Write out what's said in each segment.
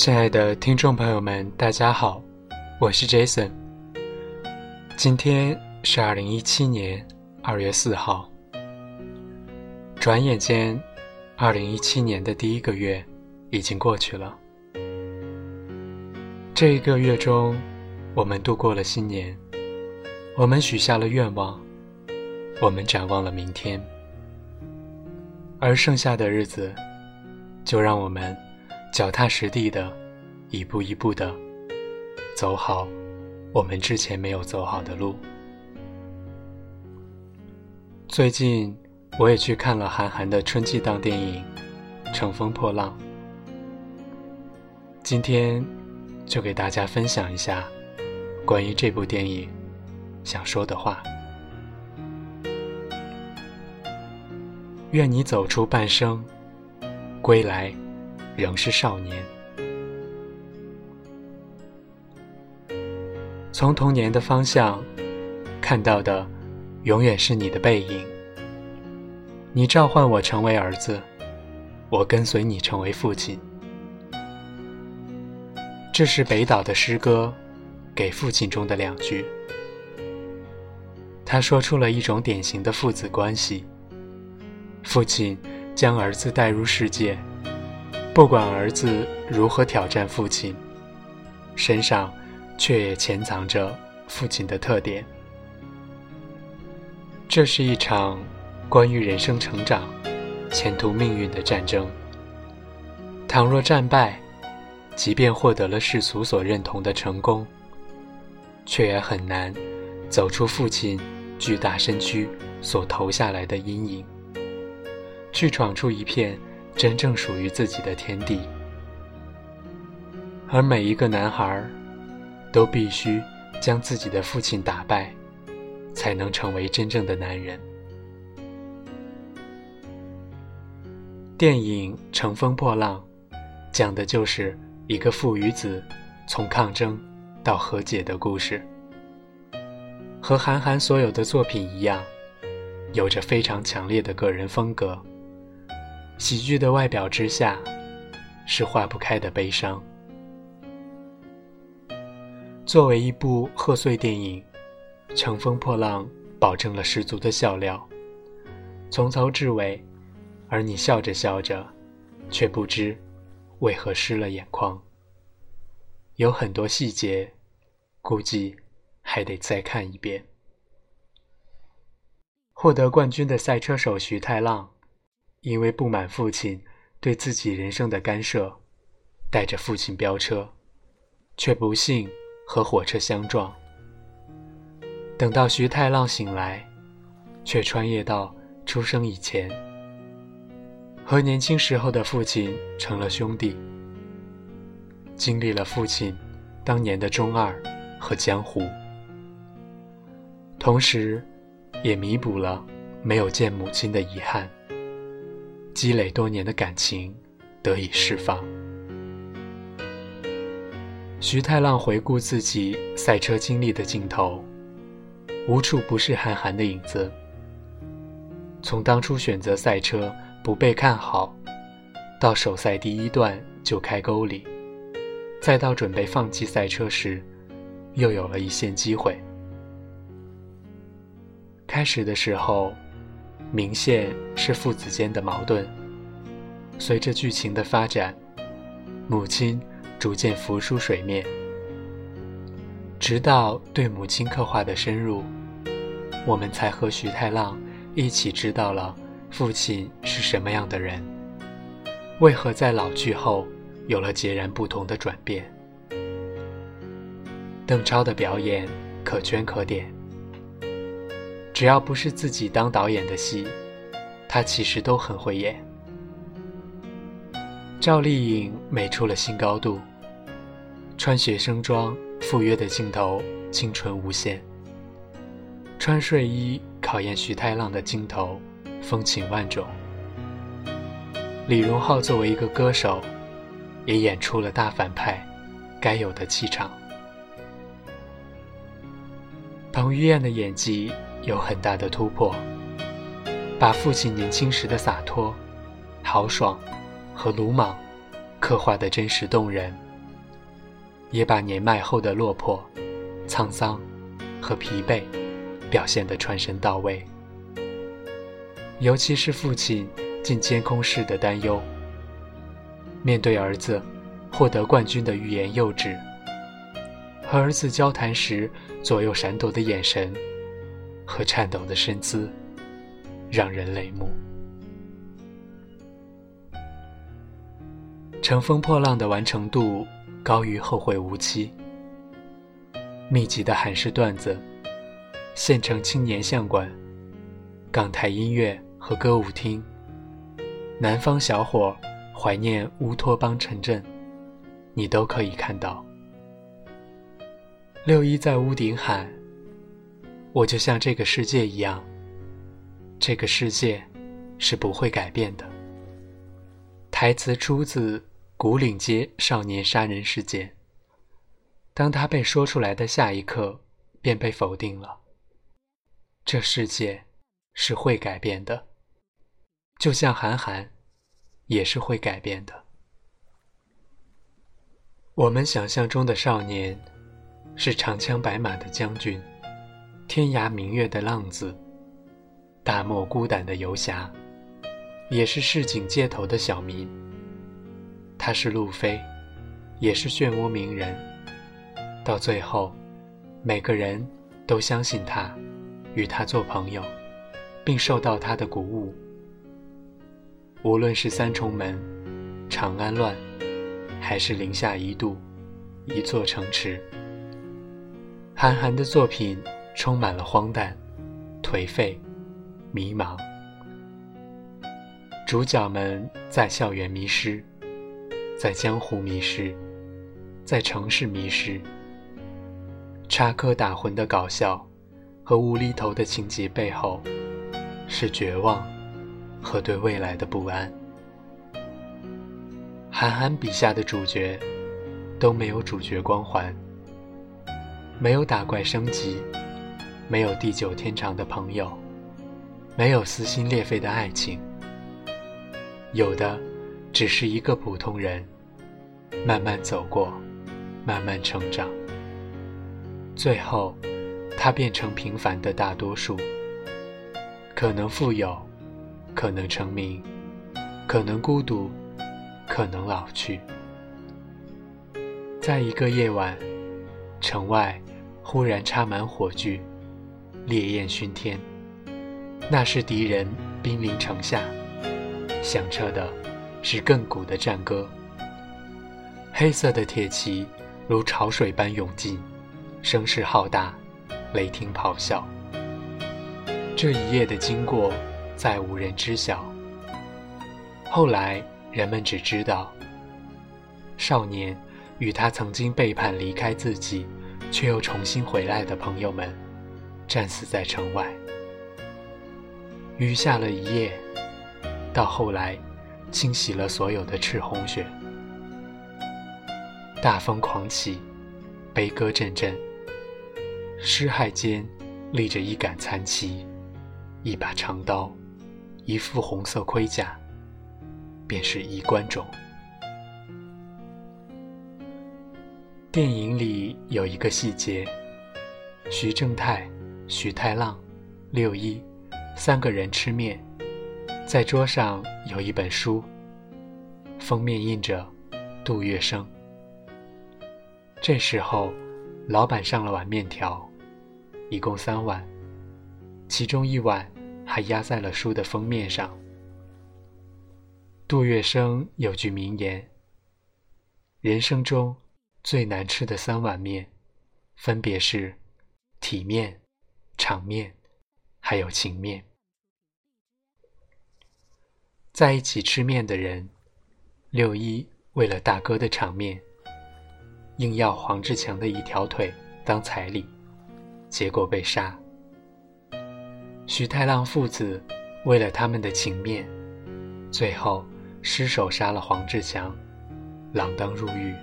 亲爱的听众朋友们，大家好，我是 Jason。今天是二零一七年二月四号。转眼间，二零一七年的第一个月已经过去了。这一个月中，我们度过了新年，我们许下了愿望，我们展望了明天，而剩下的日子，就让我们。脚踏实地的，一步一步的走好我们之前没有走好的路。最近我也去看了韩寒的春季档电影《乘风破浪》，今天就给大家分享一下关于这部电影想说的话。愿你走出半生，归来。仍是少年。从童年的方向看到的，永远是你的背影。你召唤我成为儿子，我跟随你成为父亲。这是北岛的诗歌《给父亲》中的两句。他说出了一种典型的父子关系：父亲将儿子带入世界。不管儿子如何挑战父亲，身上却也潜藏着父亲的特点。这是一场关于人生成长、前途命运的战争。倘若战败，即便获得了世俗所认同的成功，却也很难走出父亲巨大身躯所投下来的阴影，去闯出一片。真正属于自己的天地，而每一个男孩都必须将自己的父亲打败，才能成为真正的男人。电影《乘风破浪》讲的就是一个父与子从抗争到和解的故事，和韩寒所有的作品一样，有着非常强烈的个人风格。喜剧的外表之下，是化不开的悲伤。作为一部贺岁电影，《乘风破浪》保证了十足的笑料，从头至尾，而你笑着笑着，却不知为何湿了眼眶。有很多细节，估计还得再看一遍。获得冠军的赛车手徐太浪。因为不满父亲对自己人生的干涉，带着父亲飙车，却不幸和火车相撞。等到徐太浪醒来，却穿越到出生以前，和年轻时候的父亲成了兄弟，经历了父亲当年的中二和江湖，同时，也弥补了没有见母亲的遗憾。积累多年的感情得以释放。徐太浪回顾自己赛车经历的镜头，无处不是韩寒的影子。从当初选择赛车不被看好，到首赛第一段就开沟里，再到准备放弃赛车时，又有了一线机会。开始的时候。明线是父子间的矛盾。随着剧情的发展，母亲逐渐浮出水面，直到对母亲刻画的深入，我们才和徐太浪一起知道了父亲是什么样的人，为何在老去后有了截然不同的转变。邓超的表演可圈可点。只要不是自己当导演的戏，他其实都很会演。赵丽颖美出了新高度，穿学生装赴约的镜头清纯无限，穿睡衣考验徐太浪的镜头风情万种。李荣浩作为一个歌手，也演出了大反派该有的气场。彭于晏的演技。有很大的突破，把父亲年轻时的洒脱、豪爽和鲁莽刻画的真实动人，也把年迈后的落魄、沧桑和疲惫表现得传神到位。尤其是父亲进监控室的担忧，面对儿子获得冠军的欲言又止，和儿子交谈时左右闪躲的眼神和颤抖的身姿，让人泪目。乘风破浪的完成度高于后会无期。密集的韩式段子，县城青年相馆，港台音乐。和歌舞厅，南方小伙怀念乌托邦城镇，你都可以看到。六一在屋顶喊：“我就像这个世界一样，这个世界是不会改变的。”台词出自古岭街少年杀人事件。当他被说出来的下一刻，便被否定了。这世界是会改变的。就像韩寒，也是会改变的。我们想象中的少年，是长枪白马的将军，天涯明月的浪子，大漠孤胆的游侠，也是市井街头的小民。他是路飞，也是漩涡鸣人。到最后，每个人都相信他，与他做朋友，并受到他的鼓舞。无论是三重门、长安乱，还是零下一度、一座城池，韩寒的作品充满了荒诞、颓废、迷茫。主角们在校园迷失，在江湖迷失，在城市迷失。插科打诨的搞笑和无厘头的情节背后，是绝望。和对未来的不安。韩寒笔下的主角都没有主角光环，没有打怪升级，没有地久天长的朋友，没有撕心裂肺的爱情，有的只是一个普通人，慢慢走过，慢慢成长，最后他变成平凡的大多数，可能富有。可能成名，可能孤独，可能老去。在一个夜晚，城外忽然插满火炬，烈焰熏天。那是敌人兵临城下，响彻的是亘古的战歌。黑色的铁骑如潮水般涌进，声势浩大，雷霆咆哮。这一夜的经过。再无人知晓。后来，人们只知道，少年与他曾经背叛离开自己，却又重新回来的朋友们，战死在城外。雨下了一夜，到后来，清洗了所有的赤红血。大风狂起，悲歌阵阵。尸骸间，立着一杆残旗，一把长刀。一副红色盔甲，便是衣冠冢。电影里有一个细节：徐正泰、徐太浪、六一三个人吃面，在桌上有一本书，封面印着杜月笙。这时候，老板上了碗面条，一共三碗，其中一碗。还压在了书的封面上。杜月笙有句名言：“人生中最难吃的三碗面，分别是体面、场面，还有情面。”在一起吃面的人，六一为了大哥的场面，硬要黄志强的一条腿当彩礼，结果被杀。徐太浪父子为了他们的情面，最后失手杀了黄志强，锒铛入狱。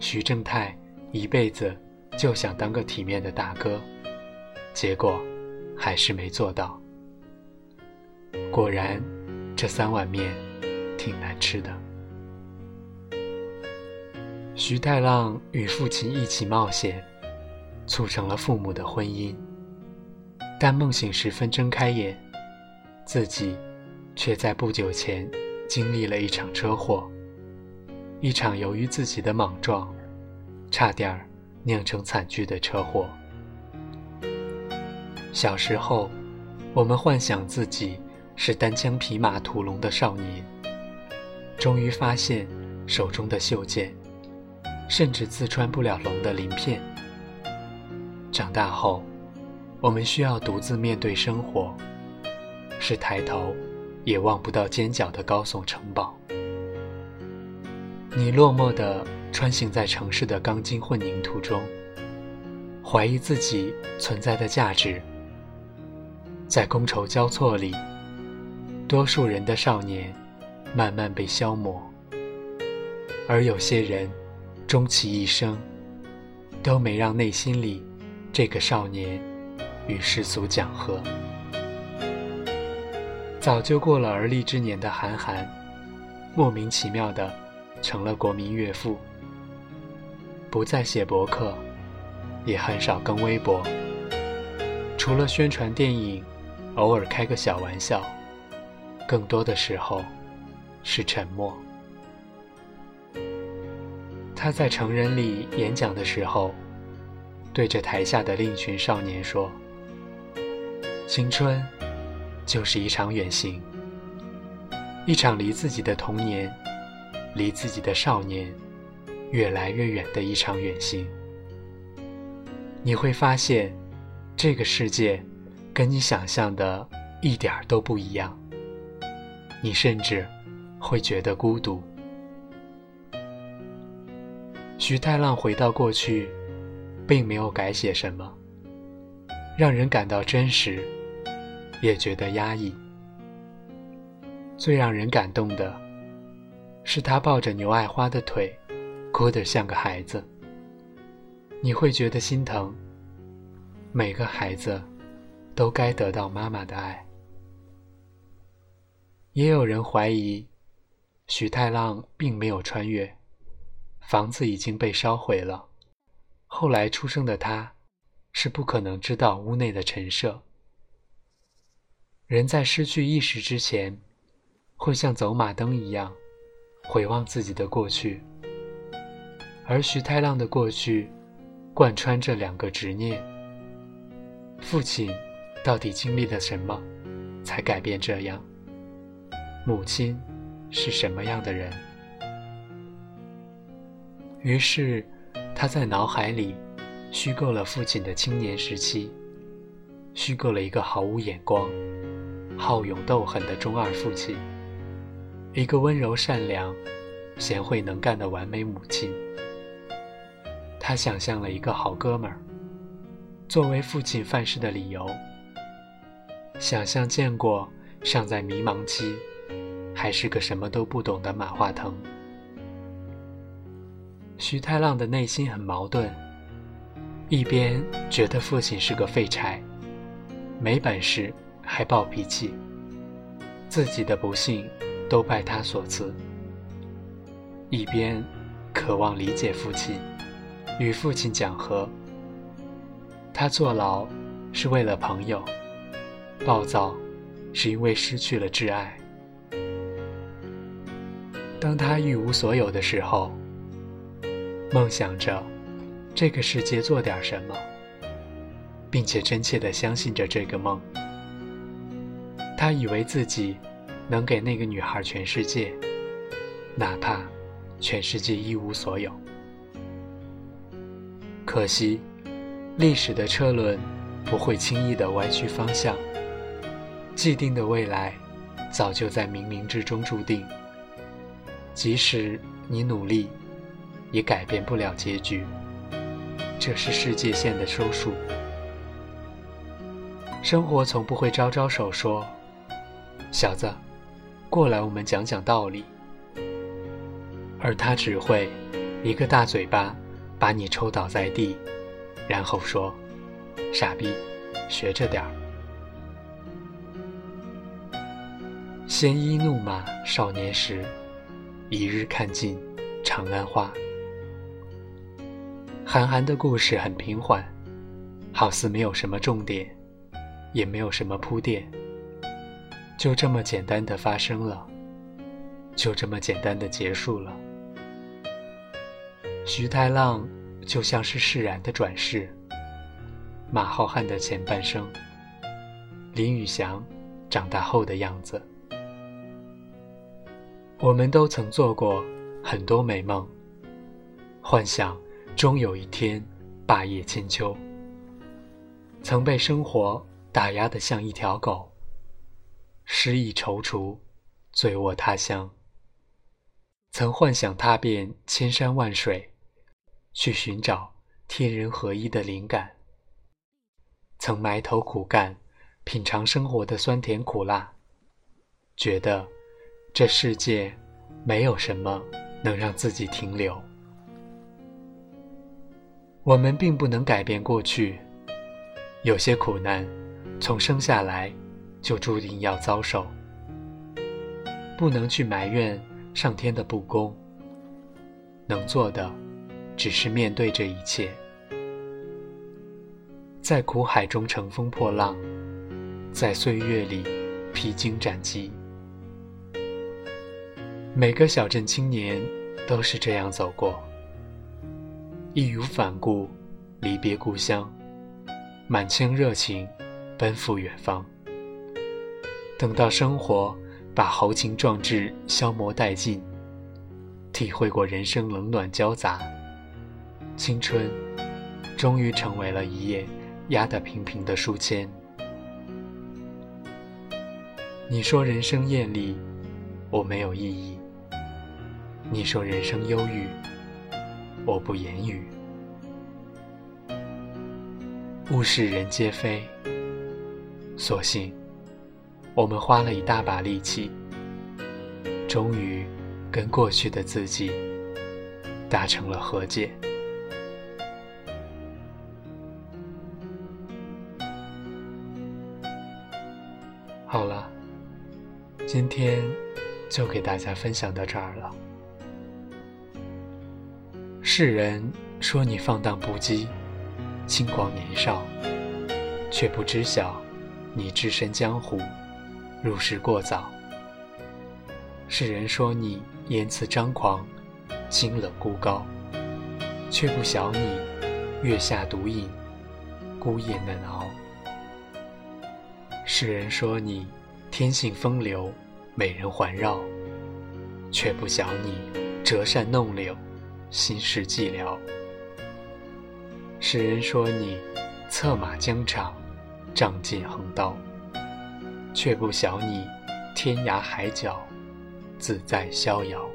徐正泰一辈子就想当个体面的大哥，结果还是没做到。果然，这三碗面挺难吃的。徐太浪与父亲一起冒险，促成了父母的婚姻。但梦醒时分睁开眼，自己却在不久前经历了一场车祸，一场由于自己的莽撞，差点酿成惨剧的车祸。小时候，我们幻想自己是单枪匹马屠龙的少年，终于发现手中的袖剑，甚至刺穿不了龙的鳞片。长大后，我们需要独自面对生活，是抬头也望不到尖角的高耸城堡。你落寞地穿行在城市的钢筋混凝土中，怀疑自己存在的价值。在觥筹交错里，多数人的少年慢慢被消磨，而有些人终其一生都没让内心里这个少年与世俗讲和。早就过了而立之年的韩寒，莫名其妙的成了国民岳父，不再写博客，也很少更微博，除了宣传电影。偶尔开个小玩笑，更多的时候是沉默。他在成人礼演讲的时候，对着台下的另一群少年说：“青春就是一场远行，一场离自己的童年、离自己的少年越来越远的一场远行。你会发现，这个世界。”跟你想象的一点都不一样，你甚至会觉得孤独。徐太浪回到过去，并没有改写什么，让人感到真实，也觉得压抑。最让人感动的，是他抱着牛爱花的腿，哭得像个孩子。你会觉得心疼，每个孩子。都该得到妈妈的爱。也有人怀疑，许太浪并没有穿越，房子已经被烧毁了。后来出生的他，是不可能知道屋内的陈设。人在失去意识之前，会像走马灯一样，回望自己的过去。而徐太浪的过去，贯穿着两个执念：父亲。到底经历了什么，才改变这样？母亲是什么样的人？于是，他在脑海里虚构了父亲的青年时期，虚构了一个毫无眼光、好勇斗狠的中二父亲，一个温柔善良、贤惠能干的完美母亲。他想象了一个好哥们儿，作为父亲犯事的理由。想象见过尚在迷茫期，还是个什么都不懂的马化腾。徐太浪的内心很矛盾，一边觉得父亲是个废柴，没本事还暴脾气，自己的不幸都拜他所赐；一边渴望理解父亲，与父亲讲和。他坐牢是为了朋友。暴躁，是因为失去了挚爱。当他一无所有的时候，梦想着这个世界做点什么，并且真切的相信着这个梦。他以为自己能给那个女孩全世界，哪怕全世界一无所有。可惜，历史的车轮不会轻易的歪曲方向。既定的未来，早就在冥冥之中注定。即使你努力，也改变不了结局。这是世界线的收束。生活从不会招招手说：“小子，过来，我们讲讲道理。”而他只会一个大嘴巴把你抽倒在地，然后说：“傻逼，学着点儿。”鲜衣怒马少年时，一日看尽长安花。韩寒的故事很平缓，好似没有什么重点，也没有什么铺垫，就这么简单的发生了，就这么简单的结束了。徐太浪就像是释然的转世，马浩瀚的前半生，林宇翔长大后的样子。我们都曾做过很多美梦，幻想终有一天霸业千秋。曾被生活打压得像一条狗，失意踌躇，醉卧他乡。曾幻想踏遍千山万水，去寻找天人合一的灵感。曾埋头苦干，品尝生活的酸甜苦辣，觉得。这世界没有什么能让自己停留。我们并不能改变过去，有些苦难从生下来就注定要遭受，不能去埋怨上天的不公。能做的只是面对这一切，在苦海中乘风破浪，在岁月里披荆斩棘。每个小镇青年都是这样走过，义无反顾，离别故乡，满腔热情，奔赴远方。等到生活把豪情壮志消磨殆尽，体会过人生冷暖交杂，青春终于成为了一页压得平平的书签。你说人生艳丽，我没有异议。你说人生忧郁，我不言语。物是人皆非，所幸我们花了一大把力气，终于跟过去的自己达成了和解。好了，今天就给大家分享到这儿了。世人说你放荡不羁、轻狂年少，却不知晓你置身江湖、入世过早。世人说你言辞张狂、清冷孤高，却不晓你月下独饮、孤夜难熬。世人说你天性风流、美人环绕，却不晓你折扇弄柳。心事寂寥，世人说你策马疆场，仗剑横刀，却不晓你天涯海角，自在逍遥。